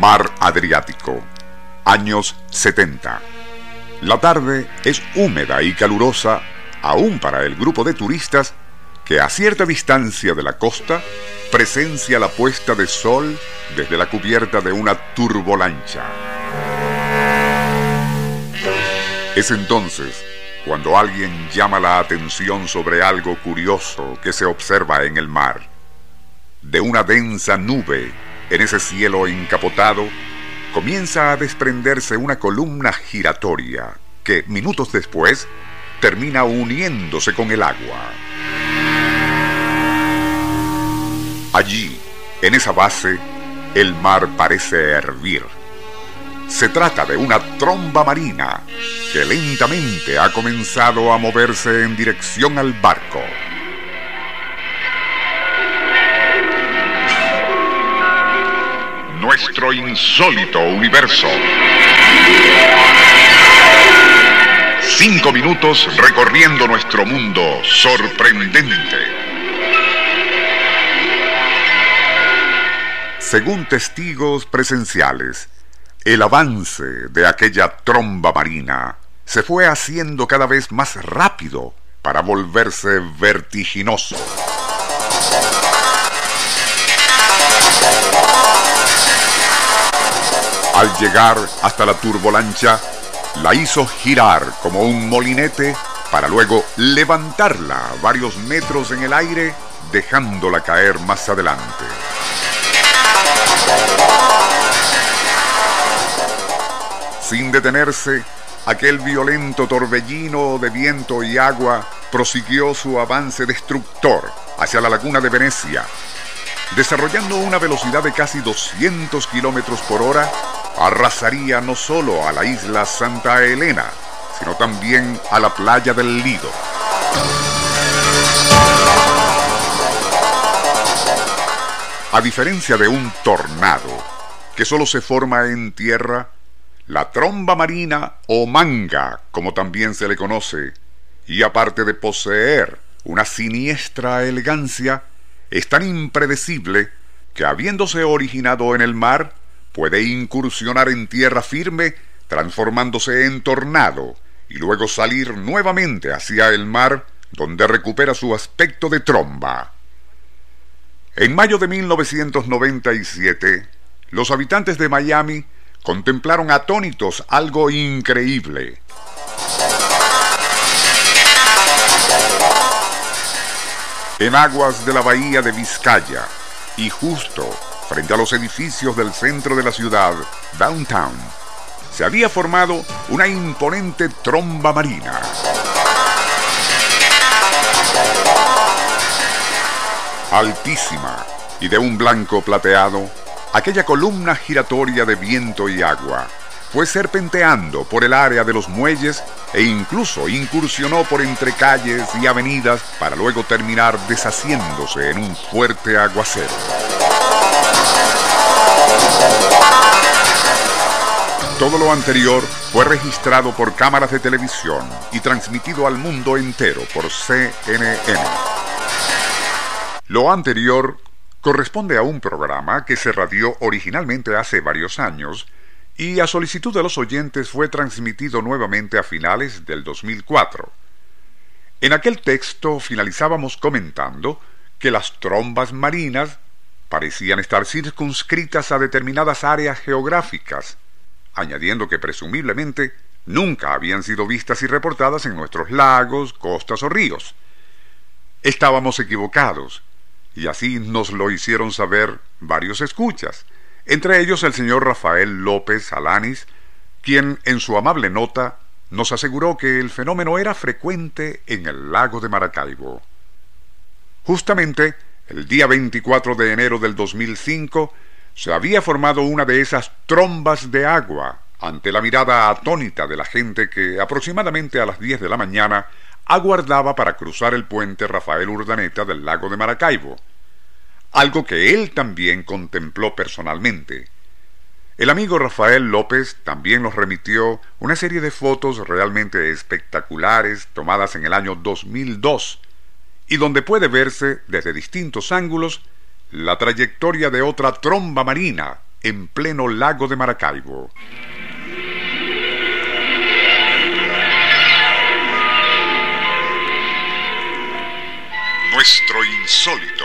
Mar Adriático, años 70. La tarde es húmeda y calurosa aún para el grupo de turistas que a cierta distancia de la costa presencia la puesta de sol desde la cubierta de una turbolancha. Es entonces cuando alguien llama la atención sobre algo curioso que se observa en el mar. De una densa nube en ese cielo encapotado, comienza a desprenderse una columna giratoria que minutos después termina uniéndose con el agua. Allí, en esa base, el mar parece hervir se trata de una tromba marina que lentamente ha comenzado a moverse en dirección al barco. Nuestro insólito universo. Cinco minutos recorriendo nuestro mundo sorprendente. Según testigos presenciales, el avance de aquella tromba marina se fue haciendo cada vez más rápido para volverse vertiginoso. Al llegar hasta la turbolancha, la hizo girar como un molinete para luego levantarla varios metros en el aire, dejándola caer más adelante. Sin detenerse, aquel violento torbellino de viento y agua prosiguió su avance destructor hacia la laguna de Venecia. Desarrollando una velocidad de casi 200 kilómetros por hora, arrasaría no solo a la isla Santa Elena, sino también a la playa del Lido. A diferencia de un tornado, que solo se forma en tierra, la tromba marina o manga, como también se le conoce, y aparte de poseer una siniestra elegancia, es tan impredecible que habiéndose originado en el mar, puede incursionar en tierra firme, transformándose en tornado, y luego salir nuevamente hacia el mar, donde recupera su aspecto de tromba. En mayo de 1997, los habitantes de Miami contemplaron atónitos algo increíble. En aguas de la bahía de Vizcaya y justo frente a los edificios del centro de la ciudad, downtown, se había formado una imponente tromba marina. Altísima y de un blanco plateado, aquella columna giratoria de viento y agua fue serpenteando por el área de los muelles e incluso incursionó por entre calles y avenidas para luego terminar deshaciéndose en un fuerte aguacero. Todo lo anterior fue registrado por cámaras de televisión y transmitido al mundo entero por CNN. Lo anterior corresponde a un programa que se radió originalmente hace varios años y a solicitud de los oyentes fue transmitido nuevamente a finales del 2004. En aquel texto finalizábamos comentando que las trombas marinas parecían estar circunscritas a determinadas áreas geográficas, añadiendo que presumiblemente nunca habían sido vistas y reportadas en nuestros lagos, costas o ríos. Estábamos equivocados, y así nos lo hicieron saber varios escuchas, entre ellos el señor Rafael López Alanis, quien en su amable nota nos aseguró que el fenómeno era frecuente en el lago de Maracaibo. Justamente El día 24 de enero del 2005 se había formado una de esas trombas de agua ante la mirada atónita de la gente que aproximadamente a las 10 de la mañana aguardaba para cruzar el puente Rafael Urdaneta del lago de Maracaibo, algo que él también contempló personalmente. El amigo Rafael López también nos remitió una serie de fotos realmente espectaculares tomadas en el año 2002 y donde puede verse desde distintos ángulos la trayectoria de otra tromba marina en pleno lago de Maracaibo. Nuestro insólito